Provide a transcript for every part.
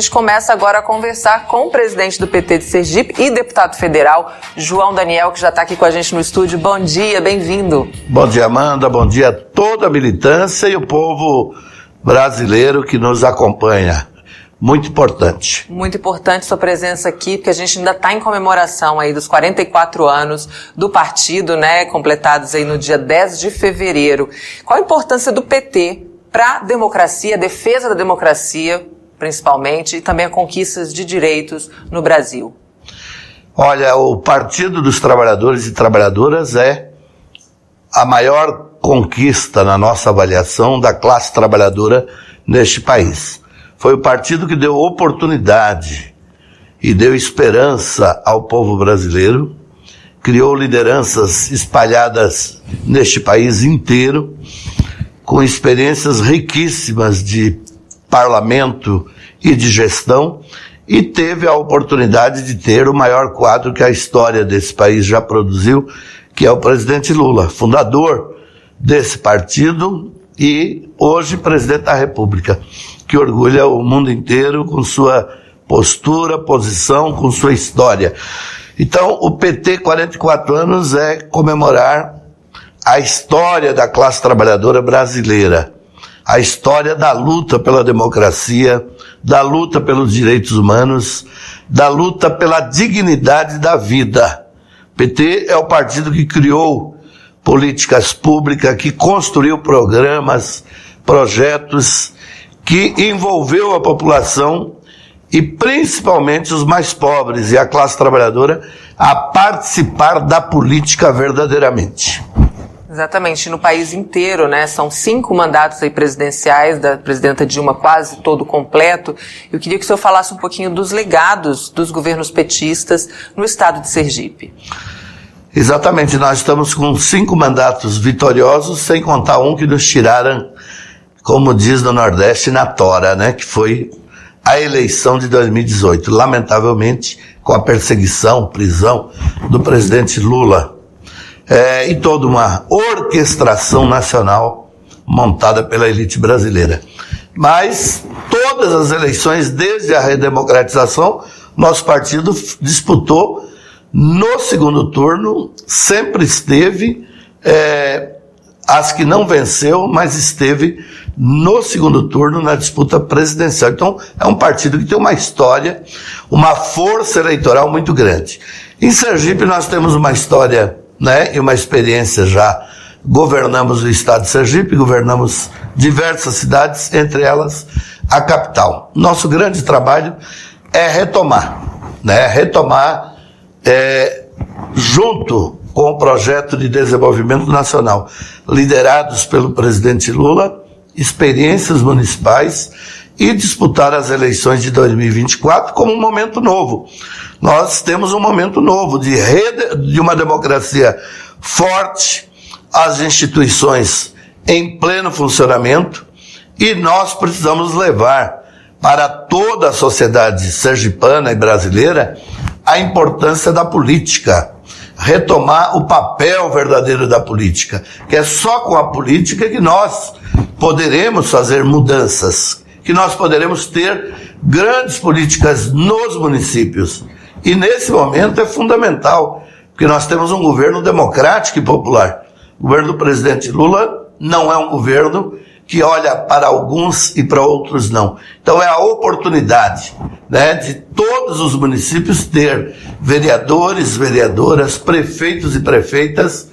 gente começa agora a conversar com o presidente do PT de Sergipe e deputado federal, João Daniel, que já está aqui com a gente no estúdio. Bom dia, bem-vindo. Bom dia, Amanda. Bom dia a toda a militância e o povo brasileiro que nos acompanha. Muito importante. Muito importante sua presença aqui, porque a gente ainda está em comemoração aí dos 44 anos do partido, né, completados aí no dia 10 de fevereiro. Qual a importância do PT para a democracia, a defesa da democracia, principalmente, e também a conquistas de direitos no Brasil? Olha, o Partido dos Trabalhadores e Trabalhadoras é a maior conquista na nossa avaliação da classe trabalhadora neste país. Foi o partido que deu oportunidade e deu esperança ao povo brasileiro, criou lideranças espalhadas neste país inteiro, com experiências riquíssimas de parlamento e de gestão, e teve a oportunidade de ter o maior quadro que a história desse país já produziu, que é o presidente Lula, fundador desse partido e hoje presidente da República, que orgulha o mundo inteiro com sua postura, posição, com sua história. Então, o PT 44 anos é comemorar a história da classe trabalhadora brasileira, a história da luta pela democracia, da luta pelos direitos humanos, da luta pela dignidade da vida. PT é o partido que criou políticas públicas, que construiu programas, projetos, que envolveu a população e principalmente os mais pobres e a classe trabalhadora a participar da política verdadeiramente. Exatamente, no país inteiro, né? São cinco mandatos aí presidenciais da presidenta Dilma, quase todo completo. Eu queria que o senhor falasse um pouquinho dos legados dos governos petistas no estado de Sergipe. Exatamente, nós estamos com cinco mandatos vitoriosos, sem contar um que nos tiraram, como diz no Nordeste, na tora, né? Que foi a eleição de 2018. Lamentavelmente, com a perseguição, prisão do presidente Lula é, e toda uma orquestração nacional montada pela elite brasileira. Mas todas as eleições, desde a redemocratização, nosso partido disputou no segundo turno, sempre esteve, é, as que não venceu, mas esteve no segundo turno na disputa presidencial. Então, é um partido que tem uma história, uma força eleitoral muito grande. Em Sergipe, nós temos uma história né, e uma experiência já. Governamos o estado de Sergipe, governamos diversas cidades, entre elas a capital. Nosso grande trabalho é retomar, né, retomar é, junto com o projeto de desenvolvimento nacional, liderados pelo presidente Lula, experiências municipais e disputar as eleições de 2024 como um momento novo. Nós temos um momento novo de, rede, de uma democracia forte, as instituições em pleno funcionamento e nós precisamos levar para toda a sociedade sergipana e brasileira a importância da política, retomar o papel verdadeiro da política, que é só com a política que nós poderemos fazer mudanças, que nós poderemos ter grandes políticas nos municípios. E nesse momento é fundamental, porque nós temos um governo democrático e popular. O governo do presidente Lula não é um governo que olha para alguns e para outros não. Então é a oportunidade né, de todos os municípios ter vereadores, vereadoras, prefeitos e prefeitas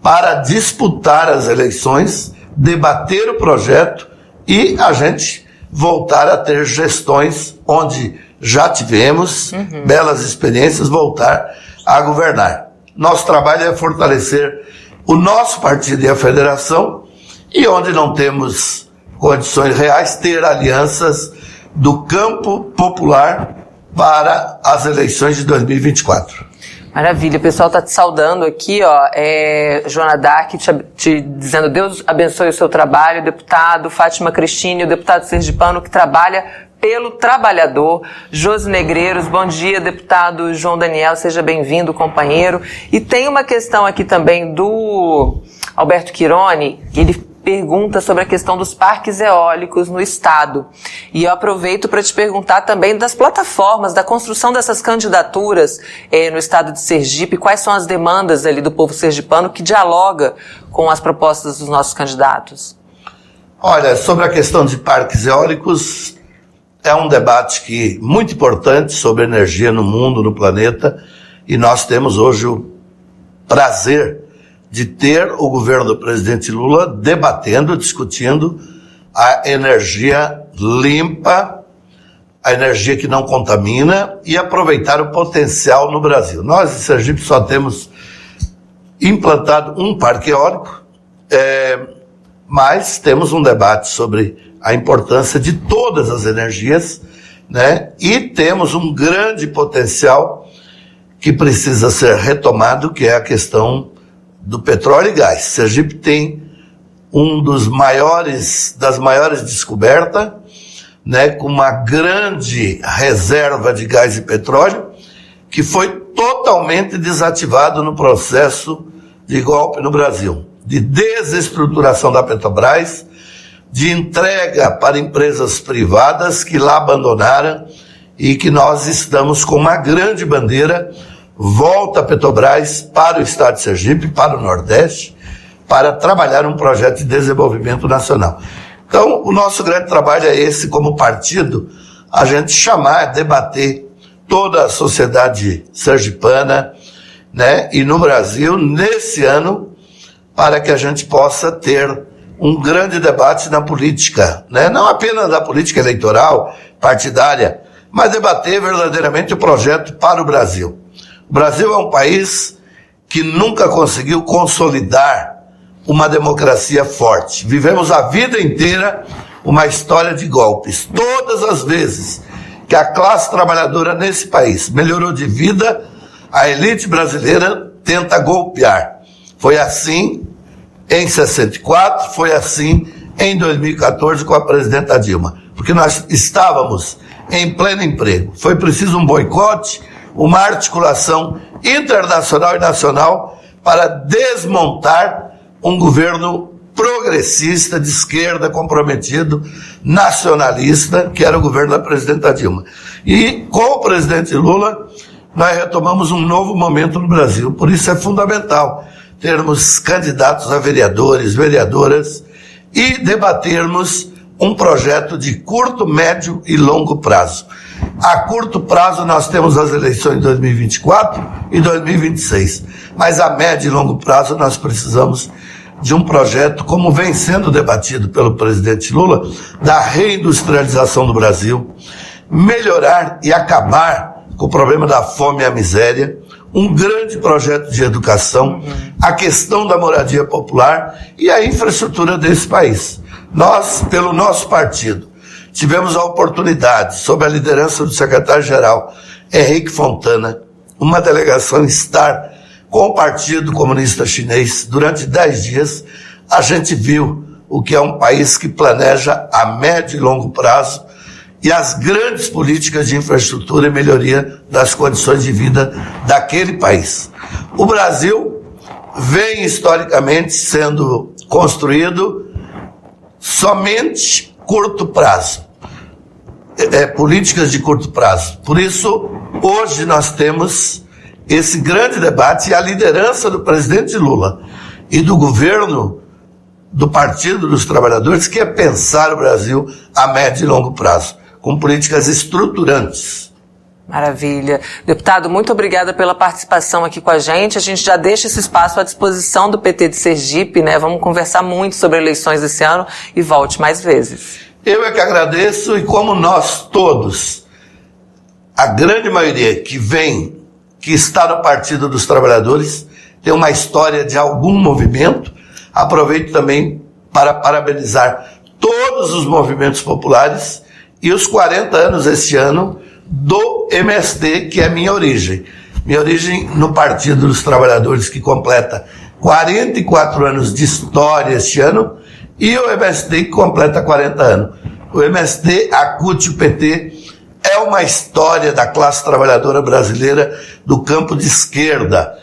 para disputar as eleições, debater o projeto e a gente voltar a ter gestões onde já tivemos uhum. belas experiências, voltar a governar. Nosso trabalho é fortalecer o nosso partido e a federação e onde não temos condições reais, ter alianças do campo popular para as eleições de 2024. Maravilha, o pessoal está te saudando aqui, ó, é, Joana Dark te, te, dizendo Deus abençoe o seu trabalho, deputado Fátima Cristine, o deputado sergipano que trabalha pelo trabalhador, Josi Negreiros, bom dia, deputado João Daniel, seja bem-vindo, companheiro. E tem uma questão aqui também do Alberto Quirone, ele pergunta sobre a questão dos parques eólicos no estado. E eu aproveito para te perguntar também das plataformas, da construção dessas candidaturas eh, no estado de Sergipe, quais são as demandas ali do povo sergipano que dialoga com as propostas dos nossos candidatos. Olha, sobre a questão de parques eólicos, é um debate que muito importante sobre energia no mundo, no planeta, e nós temos hoje o prazer de ter o governo do presidente Lula debatendo, discutindo a energia limpa, a energia que não contamina e aproveitar o potencial no Brasil. Nós, em Sergipe, só temos implantado um parque eólico, é, mas temos um debate sobre a importância de todas as energias, né? E temos um grande potencial que precisa ser retomado, que é a questão do petróleo e gás. Sergipe tem um dos maiores, das maiores descobertas, né, com uma grande reserva de gás e petróleo, que foi totalmente desativado no processo de golpe no Brasil, de desestruturação da Petrobras, de entrega para empresas privadas que lá abandonaram e que nós estamos com uma grande bandeira volta a Petrobras para o estado de Sergipe, para o Nordeste, para trabalhar um projeto de desenvolvimento nacional. Então, o nosso grande trabalho é esse, como partido, a gente chamar, debater toda a sociedade sergipana, né, e no Brasil, nesse ano, para que a gente possa ter um grande debate na política, né, não apenas na política eleitoral, partidária, mas debater verdadeiramente o projeto para o Brasil. O Brasil é um país que nunca conseguiu consolidar uma democracia forte. Vivemos a vida inteira uma história de golpes. Todas as vezes que a classe trabalhadora nesse país melhorou de vida, a elite brasileira tenta golpear. Foi assim em 64, foi assim em 2014 com a presidenta Dilma, porque nós estávamos em pleno emprego. Foi preciso um boicote, uma articulação internacional e nacional para desmontar um governo progressista, de esquerda, comprometido, nacionalista, que era o governo da presidenta Dilma. E com o presidente Lula, nós retomamos um novo momento no Brasil. Por isso é fundamental termos candidatos a vereadores, vereadoras e debatermos um projeto de curto, médio e longo prazo. A curto prazo, nós temos as eleições de 2024 e 2026. Mas a médio e longo prazo, nós precisamos de um projeto, como vem sendo debatido pelo presidente Lula, da reindustrialização do Brasil, melhorar e acabar com o problema da fome e a miséria, um grande projeto de educação, a questão da moradia popular e a infraestrutura desse país. Nós, pelo nosso partido, tivemos a oportunidade, sob a liderança do secretário-geral Henrique Fontana, uma delegação estar com o Partido Comunista Chinês durante dez dias. A gente viu o que é um país que planeja a médio e longo prazo e as grandes políticas de infraestrutura e melhoria das condições de vida daquele país. O Brasil vem historicamente sendo construído somente curto prazo. É, é, políticas de curto prazo. Por isso, hoje nós temos esse grande debate e a liderança do presidente Lula e do governo do Partido dos Trabalhadores, que é pensar o Brasil a médio e longo prazo, com políticas estruturantes Maravilha. Deputado, muito obrigada pela participação aqui com a gente. A gente já deixa esse espaço à disposição do PT de Sergipe, né? Vamos conversar muito sobre eleições esse ano e volte mais vezes. Eu é que agradeço e como nós todos, a grande maioria que vem, que está no Partido dos Trabalhadores, tem uma história de algum movimento. Aproveito também para parabenizar todos os movimentos populares e os 40 anos este ano do MST, que é minha origem. Minha origem no Partido dos Trabalhadores, que completa 44 anos de história este ano, e o MST, que completa 40 anos. O MST, a CUT o PT é uma história da classe trabalhadora brasileira do campo de esquerda,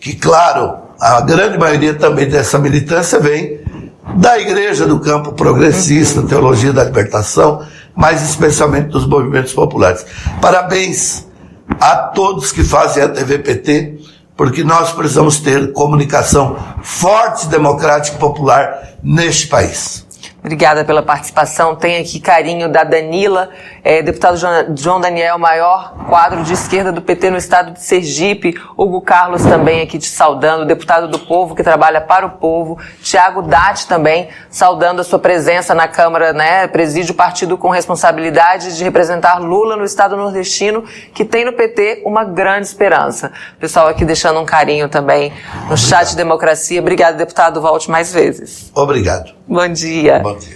que, claro, a grande maioria também dessa militância vem da igreja do campo progressista, teologia da libertação, mas especialmente dos movimentos populares. Parabéns a todos que fazem a TVPT, porque nós precisamos ter comunicação forte, democrática e popular neste país. Obrigada pela participação. Tem aqui carinho da Danila, é, deputado João Daniel, maior quadro de esquerda do PT no estado de Sergipe. Hugo Carlos também aqui te saudando, deputado do povo que trabalha para o povo. Tiago Dati também saudando a sua presença na Câmara, né? Preside o partido com responsabilidade de representar Lula no estado nordestino, que tem no PT uma grande esperança. Pessoal aqui deixando um carinho também no chat de democracia. Obrigado, deputado. Volte mais vezes. Obrigado. Bom dia. Bom dia.